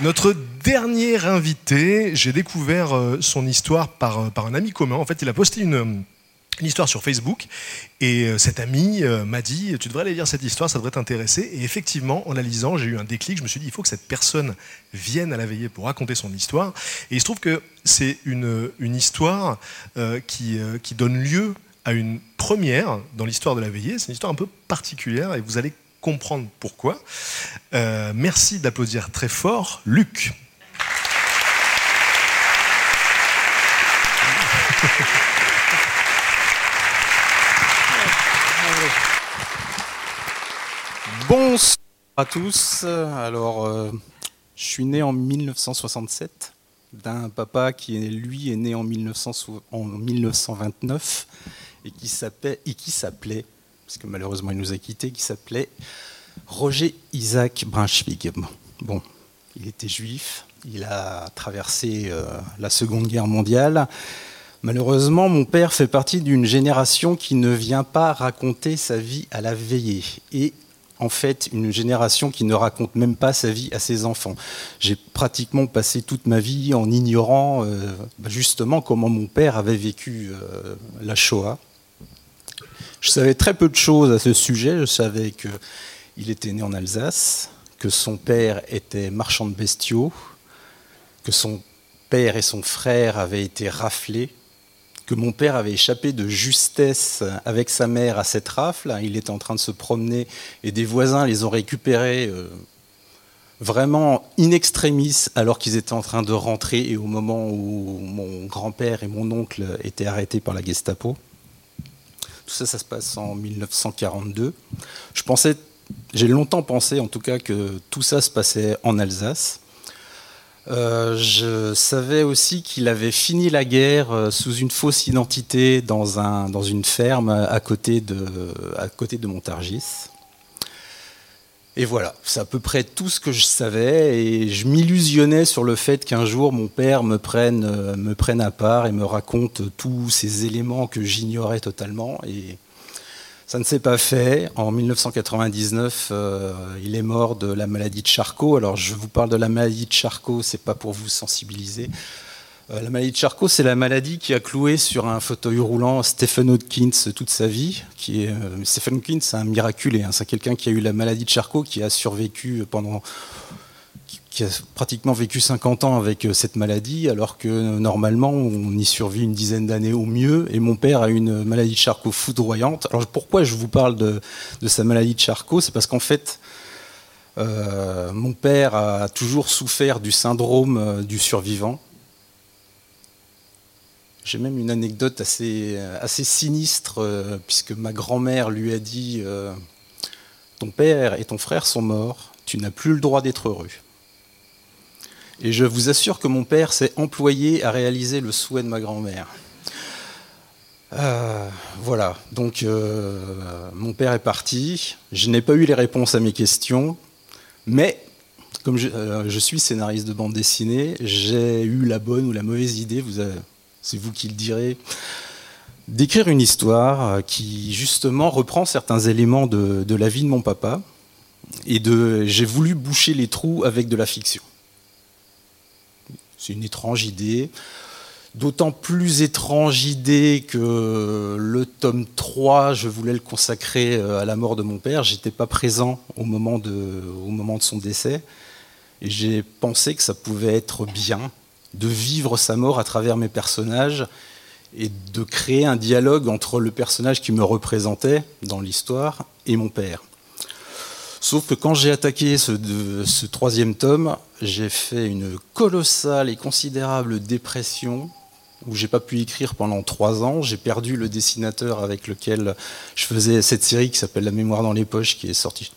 Notre dernier invité, j'ai découvert euh, son histoire par, euh, par un ami commun. En fait, il a posté une, histoire sur Facebook et euh, cet ami m'a dit Tu devrais aller lire cette histoire, ça devrait t'intéresser. Et effectivement, en la lisant, j'ai eu un déclic. Je me suis dit Il faut que cette personne vienne à la veillée pour raconter son histoire. Et il se trouve que c'est une, une histoire qui, qui donne lieu une première dans l'histoire de la veillée. C'est une histoire un peu particulière et vous allez comprendre pourquoi. Euh, merci d'applaudir très fort Luc. Bonsoir à tous. Alors, euh, je suis né en 1967 d'un papa qui, lui, est né en, 1929 et qui s'appelait parce que malheureusement il nous a quittés, qui s'appelait Roger Isaac Brunswick. Bon, il était juif, il a traversé euh, la Seconde Guerre mondiale. Malheureusement, mon père fait partie d'une génération qui ne vient pas raconter sa vie à la veillée. Et en fait, une génération qui ne raconte même pas sa vie à ses enfants. J'ai pratiquement passé toute ma vie en ignorant euh, justement comment mon père avait vécu euh, la Shoah. Je savais très peu de choses à ce sujet. Je savais qu'il était né en Alsace, que son père était marchand de bestiaux, que son père et son frère avaient été raflés, que mon père avait échappé de justesse avec sa mère à cette rafle. Il était en train de se promener et des voisins les ont récupérés euh, vraiment in extremis alors qu'ils étaient en train de rentrer et au moment où mon grand-père et mon oncle étaient arrêtés par la Gestapo. Tout ça, ça se passe en 1942. Je pensais, j'ai longtemps pensé en tout cas que tout ça se passait en Alsace. Euh, je savais aussi qu'il avait fini la guerre euh, sous une fausse identité dans, un, dans une ferme à côté de Montargis. Et voilà, c'est à peu près tout ce que je savais. Et je m'illusionnais sur le fait qu'un jour mon père me prenne, euh, me prenne à part et me raconte tous ces éléments que j'ignorais totalement. Et ça ne s'est pas fait. En 1999, euh, il est mort de la maladie de Charcot. Alors je vous parle de la maladie de Charcot, c'est pas pour vous sensibiliser. Euh, la maladie de Charcot, c'est la maladie qui a cloué sur un fauteuil roulant Stephen Hawkins toute sa vie. Euh, Stephen Hawkins, c'est un miraculé. Hein. c'est quelqu'un qui a eu la maladie de Charcot, qui a survécu pendant qui a pratiquement vécu 50 ans avec euh, cette maladie, alors que normalement on y survit une dizaine d'années au mieux. Et mon père a une maladie de Charcot foudroyante. Alors pourquoi je vous parle de, sa maladie de Charcot? C'est parce qu'en fait, mon père a toujours souffert du syndrome du survivant. J'ai même une anecdote assez, sinistre, euh, puisque ma grand-mère lui a dit euh, Ton père et ton frère sont morts, tu n'as plus le droit d'être heureux. Et je vous assure que mon père s'est employé à réaliser le souhait de ma grand-mère. Euh, voilà, donc mon père est parti, je n'ai pas eu les réponses à mes questions, mais comme je, je suis scénariste de bande dessinée, j'ai eu la bonne ou la mauvaise idée, vous avez, c'est vous qui le direz, d'écrire une histoire euh, qui justement reprend certains éléments de, la vie de mon papa. Et de, j'ai voulu boucher les trous avec de la fiction. C'est une étrange idée. D'autant plus étrange idée que le tome 3, je voulais le consacrer euh, à la mort de mon père. J'étais pas présent au moment de, au moment de son décès. Et j'ai pensé que ça pouvait être bien de vivre sa mort à travers mes personnages et de créer un dialogue entre le personnage qui me représentait dans l'histoire et mon père. Sauf que quand j'ai attaqué ce, troisième tome, j'ai fait une colossale et considérable dépression où j'ai pas pu écrire pendant trois ans. J'ai perdu le dessinateur avec lequel je faisais cette série qui s'appelle La mémoire dans les poches, qui est sortie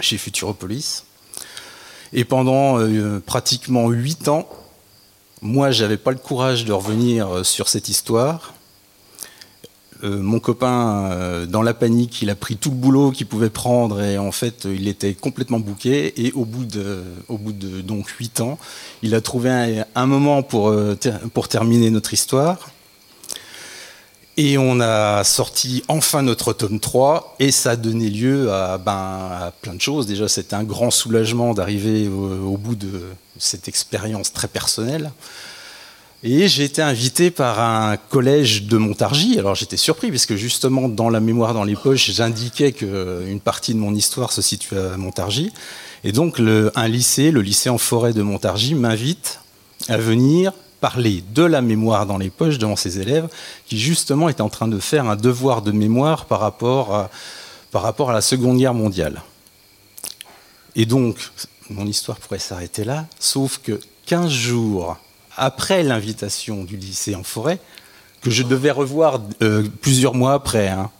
chez Futuropolis. Et pendant euh, pratiquement huit ans, moi, j'avais pas le courage de revenir euh, sur cette histoire. Euh, mon copain, euh, dans la panique, il a pris tout le boulot qu'il pouvait prendre et en fait, il était complètement bouqué. Et au bout de, au donc huit ans, il a trouvé un, moment pour terminer notre histoire. Et on a sorti enfin notre tome 3 et ça a donné lieu à, ben, à plein de choses. Déjà, c'était un grand soulagement d'arriver au, bout de cette expérience très personnelle. Et j'ai été invité par un collège de Montargis. Alors j'étais surpris puisque justement dans la mémoire dans les poches, j'indiquais qu'une partie de mon histoire se situe à Montargis. Et donc un lycée, le lycée en forêt de Montargis, m'invite à venir parler de la mémoire dans les poches devant ses élèves qui justement étaient en train de faire un devoir de mémoire par rapport à, la Seconde Guerre mondiale. Et donc, mon histoire pourrait s'arrêter là, sauf que 15 jours après l'invitation du lycée en forêt, que je devais revoir euh, plusieurs mois après, hein.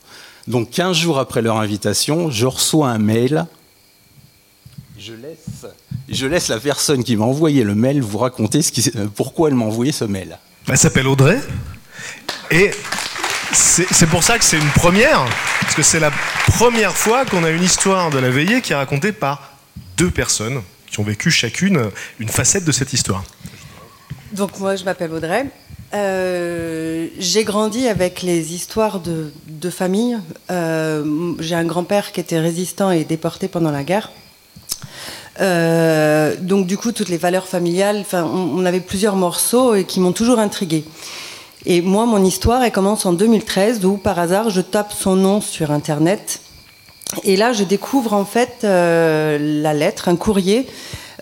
donc 15 jours après leur invitation, je reçois un mail. Je laisse, je laisse la personne qui m'a envoyé le mail vous raconter ce qui, euh, pourquoi elle m'a envoyé ce mail. Elle s'appelle Audrey. Et c'est c'est pour ça que c'est une première, parce que c'est la première fois qu'on a une histoire de la veillée qui est racontée par deux personnes qui ont vécu chacune une facette de cette histoire. Donc moi, je m'appelle Audrey. Euh, j'ai grandi avec les histoires de, de famille. Euh, j'ai un grand-père qui était résistant et déporté pendant la guerre. Euh, donc du coup, toutes les valeurs familiales, on avait plusieurs morceaux et qui m'ont toujours intriguée. Et moi, mon histoire, elle commence en 2013, où par hasard, je tape son nom sur Internet. Et là, je découvre en fait euh, la lettre, un courrier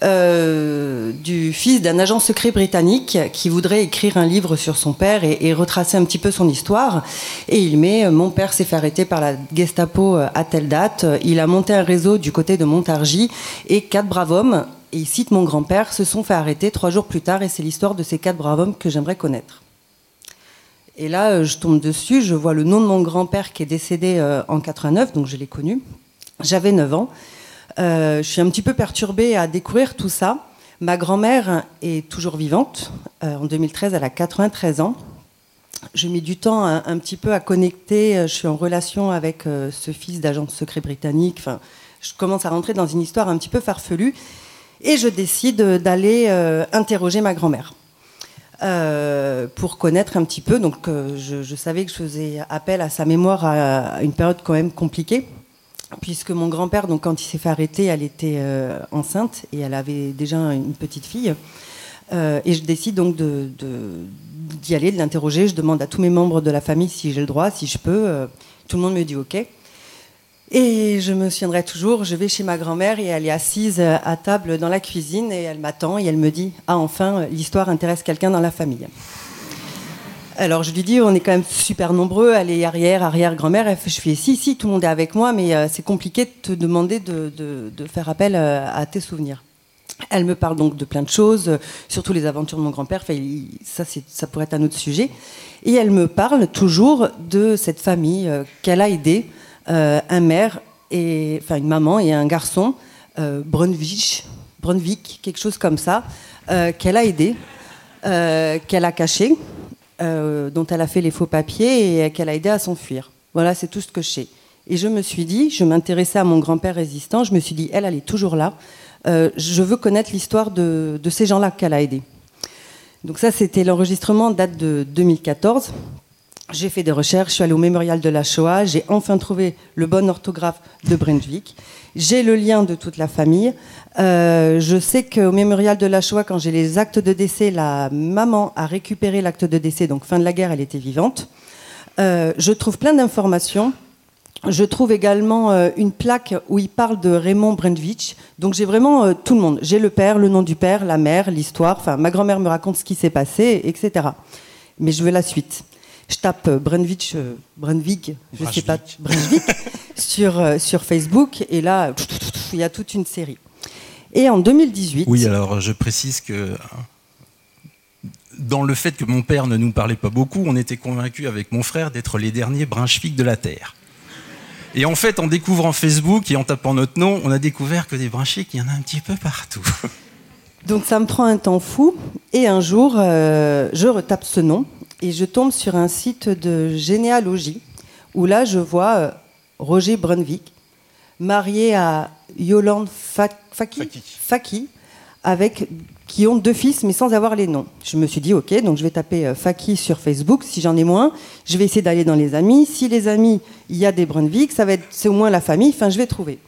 euh, du fils d'un agent secret britannique qui voudrait écrire un livre sur son père et, et retracer un petit peu son histoire. Et il met euh, Mon père s'est fait arrêter par la Gestapo euh, à telle date. Il a monté un réseau du côté de Montargis et quatre braves hommes, et il cite mon grand-père, se sont fait arrêter trois jours plus tard. Et c'est l'histoire de ces quatre braves hommes que j'aimerais connaître. Et là, je tombe dessus, je vois le nom de mon grand-père qui est décédé en 89, donc je l'ai connu. J'avais 9 ans. Euh, je suis un petit peu perturbée à découvrir tout ça. Ma grand-mère est toujours vivante. Euh, en 2013, elle a 93 ans. Je mets du temps un, petit peu à connecter. Euh, Je suis en relation avec ce fils d'agent secret britannique. Enfin, je commence à rentrer dans une histoire un petit peu farfelue. Et je décide d'aller interroger ma grand-mère. Pour connaître un petit peu. Donc, je, savais que je faisais appel à sa mémoire à une période quand même compliquée, puisque mon grand-père, donc quand il s'est fait arrêter, elle était euh, enceinte et elle avait déjà une petite fille. Euh, et je décide donc de, d'y aller, de l'interroger. Je demande à tous mes membres de la famille si j'ai le droit, si je peux. Euh, tout le monde me dit OK. Et je me souviendrai toujours, je vais chez ma grand-mère et elle est assise à table dans la cuisine et elle m'attend et elle me dit Ah, enfin, l'histoire intéresse quelqu'un dans la famille. Alors je lui dis On est quand même super nombreux, est arrière, arrière-grand-mère. Elle fait, Je fais Si, si, tout le monde est avec moi, mais euh, c'est compliqué de te demander de, faire appel euh, à tes souvenirs. Elle me parle donc de plein de choses, surtout les aventures de mon grand-père. Ça, ça pourrait être un autre sujet. Et elle me parle toujours de cette famille euh, qu'elle a aidée, un mère et enfin une maman et un garçon, Brunvich, Brunvik, quelque chose comme ça, qu'elle a aidé, qu'elle a caché, euh, dont elle a fait les faux papiers et qu'elle a aidé à s'enfuir. Voilà, c'est tout ce que je sais. Et je me suis dit, je m'intéressais à mon grand-père résistant, je me suis dit, elle, elle est toujours là. Euh, je veux connaître l'histoire de, de ces gens-là qu'elle a aidés. Donc ça, c'était l'enregistrement, date de 2014. J'ai fait des recherches, je suis allée au mémorial de la Shoah, j'ai enfin trouvé le bon orthographe de Brunswick. J'ai le lien de toute la famille. Euh, je sais qu'au mémorial de la Shoah, quand j'ai les actes de décès, la maman a récupéré l'acte de décès, donc fin de la guerre, elle était vivante. Euh, je trouve plein d'informations. Je trouve également euh, une plaque où il parle de Raymond Brendvich. Donc j'ai vraiment euh, tout le monde. J'ai le père, le nom du père, la mère, l'histoire. Enfin, ma grand-mère me raconte ce qui s'est passé, etc. Mais je veux la suite. Je tape euh, Brunvich, euh, je sais pas, sur, euh, sur Facebook. Et là, il y a toute une série. Et en 2018, Oui, alors je précise que dans le fait que mon père ne nous parlait pas beaucoup, on était convaincus avec mon frère d'être les derniers Brunswick de la Terre. Et en fait, en découvrant Facebook et en tapant notre nom, on a découvert que des Brunswick, il y en a un petit peu partout. Donc ça me prend un temps fou. Et un jour, euh, je retape ce nom et je tombe sur un site de généalogie où là, je vois euh, Roger Brunvik, marié à Yolande Faki, Faki. avec qui ont deux fils mais sans avoir les noms. Je me suis dit ok, donc je vais taper euh, Faki sur Facebook. Si j'en ai moins, je vais essayer d'aller dans les amis. Si les amis, il y a des Brunvik, ça va être c'est au moins la famille. Enfin, je vais trouver.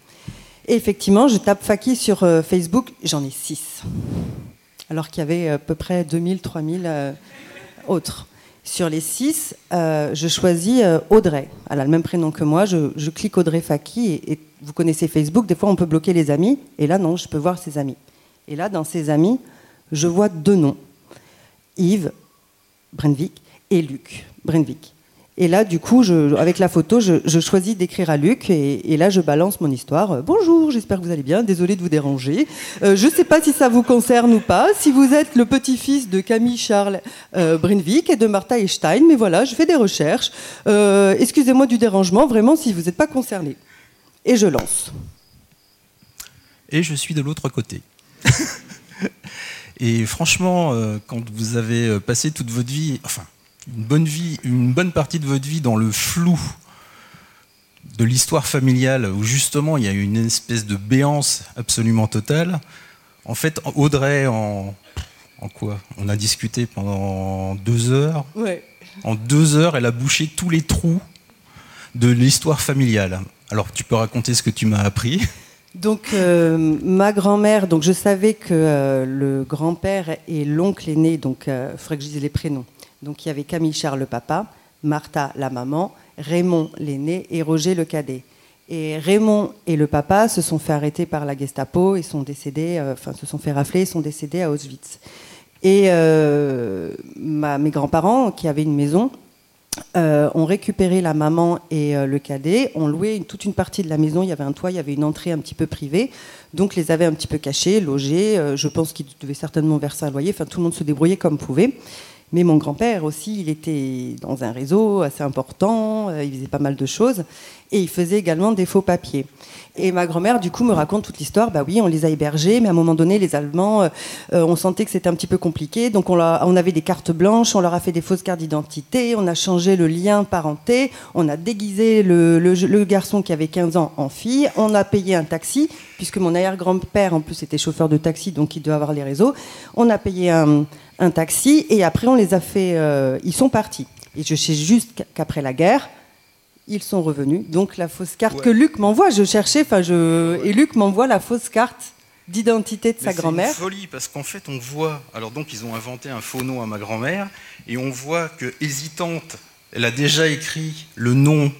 Et effectivement, je tape Faki sur euh, Facebook, j'en ai six. Alors qu'il y avait à peu près 2000, 3000 euh, autres. Sur les six, euh, je choisis Audrey. Elle a le même prénom que moi. Je, clique Audrey Faki. Et, vous connaissez Facebook, des fois on peut bloquer les amis. Et là, non, je peux voir ses amis. Et là, dans ses amis, je vois deux noms Yves Brenvik et Luc Brenvik. Et là, du coup, avec la photo, je, choisis d'écrire à Luc et, là, je balance mon histoire. Euh, bonjour, j'espère que vous allez bien. Désolé de vous déranger. Euh, je ne sais pas si ça vous concerne ou pas. Si vous êtes le petit-fils de Camille Charles euh, Brinvik et de Martha Einstein, mais voilà, je fais des recherches. Euh, excusez-moi du dérangement, vraiment, si vous n'êtes pas concerné. Et je lance. Et je suis de l'autre côté. et franchement, quand vous avez passé toute votre vie, enfin, une bonne vie, une bonne partie de votre vie dans le flou de l'histoire familiale, où justement il y a une espèce de béance absolument totale. En fait, Audrey, en, en quoi? On a discuté pendant deux heures. En deux heures, elle a bouché tous les trous de l'histoire familiale. Alors, tu peux raconter ce que tu m'as appris donc euh, ma grand-mère, donc je savais que euh, le grand-père et l'oncle aîné, donc il euh, faudrait que je dise les prénoms. Donc il y avait Camille Charles le papa, Martha la maman, Raymond l'aîné et Roger le cadet. Et Raymond et le papa se sont fait arrêter par la Gestapo et sont décédés, euh, enfin se sont fait rafler et sont décédés à Auschwitz. Et euh, mes grands-parents, qui avaient une maison, euh, ont récupéré la maman et le cadet, ont loué toute une partie de la maison. Il y avait un toit, il y avait une entrée un petit peu privée. Donc les avaient un petit peu cachés, logés. je pense qu'ils devaient certainement verser un loyer. Enfin, tout le monde se débrouillait comme pouvait. Mais mon grand-père aussi, il était dans un réseau assez important, euh, il faisait pas mal de choses, et il faisait également des faux papiers. Et ma grand-mère, du coup, me raconte toute l'histoire. Bah oui, on les a hébergés, mais à un moment donné, les Allemands, euh, euh, on sentait que c'était un petit peu compliqué. Donc, on, on, avait des cartes blanches, on leur a fait des fausses cartes d'identité, on a changé le lien parenté, on a déguisé le, garçon qui avait 15 ans en fille, on a payé un taxi, puisque mon arrière-grand-père, en plus, était chauffeur de taxi, donc il doit avoir les réseaux. On a payé un, un taxi, et après, on les a fait. Euh, ils sont partis. Et je sais juste qu'après la guerre, ils sont revenus. Donc la fausse carte que Luc m'envoie, je cherchais, enfin je et Luc m'envoie la fausse carte d'identité de sa grand-mère. C'est folie parce qu'en fait on voit, alors donc ils ont inventé un faux nom à ma grand-mère et on voit que hésitante, elle a déjà écrit le nom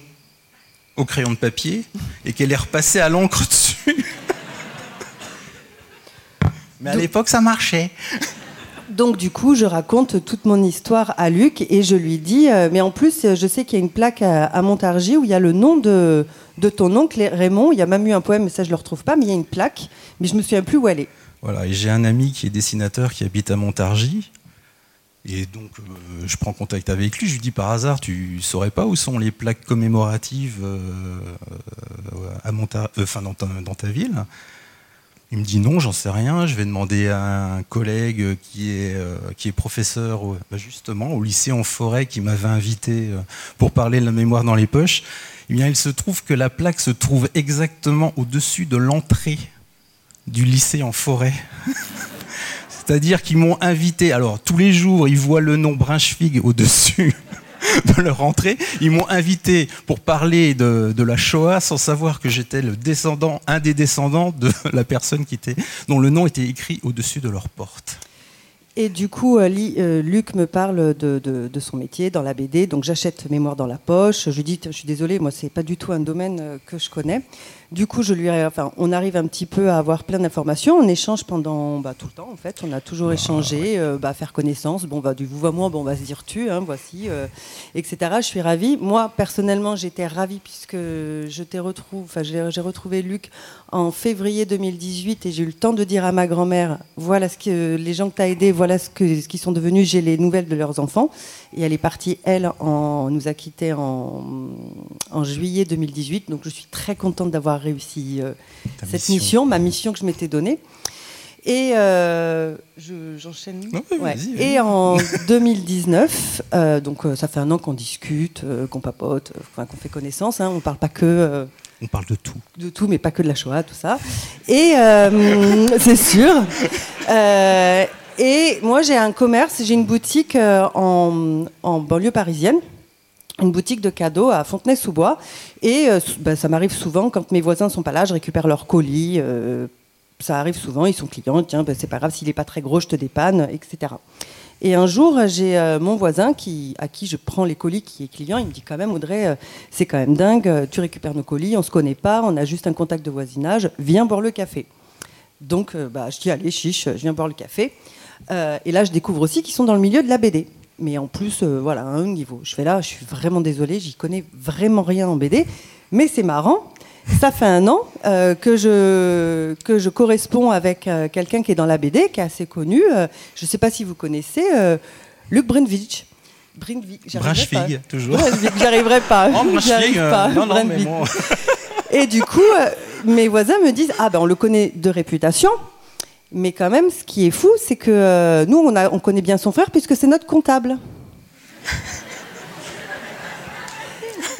au crayon de papier et qu'elle est repassée à l'encre dessus. Mais à l'époque ça marchait. Donc du coup, je raconte toute mon histoire à Luc et je lui dis, euh, mais en plus, je sais qu'il y a une plaque à, Montargis où il y a le nom de, ton oncle Raymond. Il y a même eu un poème, mais ça je le retrouve pas, mais il y a une plaque, mais je me souviens plus où elle est. Voilà, et j'ai un ami qui est dessinateur qui habite à Montargis. Et donc, euh, je prends contact avec lui. Je lui dis par hasard, tu saurais pas où sont les plaques commémoratives euh, à enfin, dans ta ville? Il me dit non, j'en sais rien. Je vais demander à un collègue qui est, euh, qui est professeur bah, justement au lycée en forêt qui m'avait invité euh, pour parler de la mémoire dans les poches. Eh bien, il se trouve que la plaque se trouve exactement au-dessus de l'entrée du lycée en forêt. C'est-à-dire qu'ils m'ont invité. Alors, tous les jours, ils voient le nom Brunswick au-dessus de leur entrée. Ils m'ont invité pour parler de, la Shoah sans savoir que j'étais le descendant, un des descendants de la personne qui était, dont le nom était écrit au-dessus de leur porte. Et du coup, euh, euh, Luc me parle de, son métier dans la BD. Donc j'achète Mémoire dans la poche. Je lui dis, je suis désolée, moi c'est pas du tout un domaine euh, que je connais. Du coup, je lui, enfin, on arrive un petit peu à avoir plein d'informations. On échange pendant bah, tout le temps, en fait. On a toujours ah, échangé, bah, faire connaissance. Bon, bah, du vous va moi, bon, on va se dire tu, hein, voici, etc. Je suis ravie. Moi, personnellement, j'étais ravie puisque je t'ai retrouvé, enfin, j'ai retrouvé Luc en février 2018 et j'ai eu le temps de dire à ma grand-mère, voilà ce que les gens que tu as aidés, voilà ce qu'ils ce qu'ils sont devenus. J'ai les nouvelles de leurs enfants. Et elle est partie, elle, en, nous a quittés en, en juillet 2018. Donc je suis très contente d'avoir réussi euh, cette mission. mission. ma mission que je m'étais donnée. Et euh, je- j'enchaîne. Oui, Ouais. Et en 2019, euh, donc euh, ça fait un an qu'on discute, qu'on papote, qu'on fait connaissance. hein. on parle pas que On parle de tout. de tout, mais pas que de la Shoah, tout ça. Et c'est sûr. Et moi, j'ai un commerce, j'ai une boutique en, en banlieue parisienne. Une boutique de cadeaux à Fontenay-sous-Bois. Et euh, bah, ça m'arrive souvent, quand mes voisins sont pas là, je récupère leurs colis. euh, ça arrive souvent, ils sont clients. Tiens, bah, c'est pas grave, s'il est pas très gros, je te dépanne, etc. Et un jour, j'ai euh, mon voisin qui, à qui je prends les colis, qui est client. Il me dit quand même, Audrey, c'est quand même dingue. Tu récupères nos colis, on se connaît pas, on a juste un contact de voisinage. Viens boire le café. Donc, bah, je dis allez, chiche, je viens boire le café. Et là, je découvre aussi qu'ils sont dans le milieu de la BD. Mais en plus, euh, voilà, à un niveau. Je fais là, je suis vraiment désolée, j'y connais vraiment rien en BD. Mais c'est marrant. Ça fait un an euh, que, je, que je corresponds avec euh, quelqu'un qui est dans la BD, qui est assez connu. Je ne sais pas si vous connaissez Luc pas. Brunschwig, toujours. J'arriverai pas. Oh, pas. non, non, mais bon. Et du coup, mes voisins me disent Ah ben on le connaît de réputation, mais quand même, ce qui est fou, c'est que euh, nous, on, a, on connaît bien son frère puisque c'est notre comptable.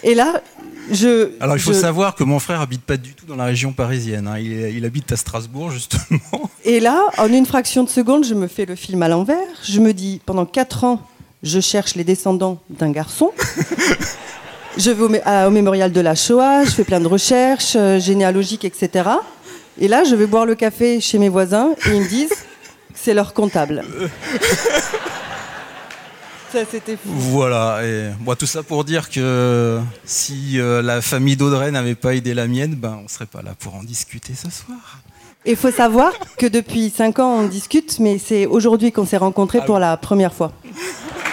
Et là, je. Alors il faut je- savoir que mon frère habite pas du tout dans la région parisienne. hein. Il, habite à Strasbourg justement. Et là, en une fraction de seconde, je me fais le film à l'envers. Je me dis Pendant 4 ans, je cherche les descendants d'un garçon. Je vais au, mé- à- au mémorial de la Shoah, je fais plein de recherches euh, généalogiques, etc. Et là, je vais boire le café chez mes voisins et ils me disent que c'est leur comptable. Ça, c'était fou. Voilà. Et bon, tout ça pour dire que si euh, la famille d'Audrey n'avait pas aidé la mienne, ben on serait pas là pour en discuter ce soir. Et il faut savoir que depuis 5 ans, on discute, mais c'est aujourd'hui qu'on s'est rencontrés Ah pour la première fois.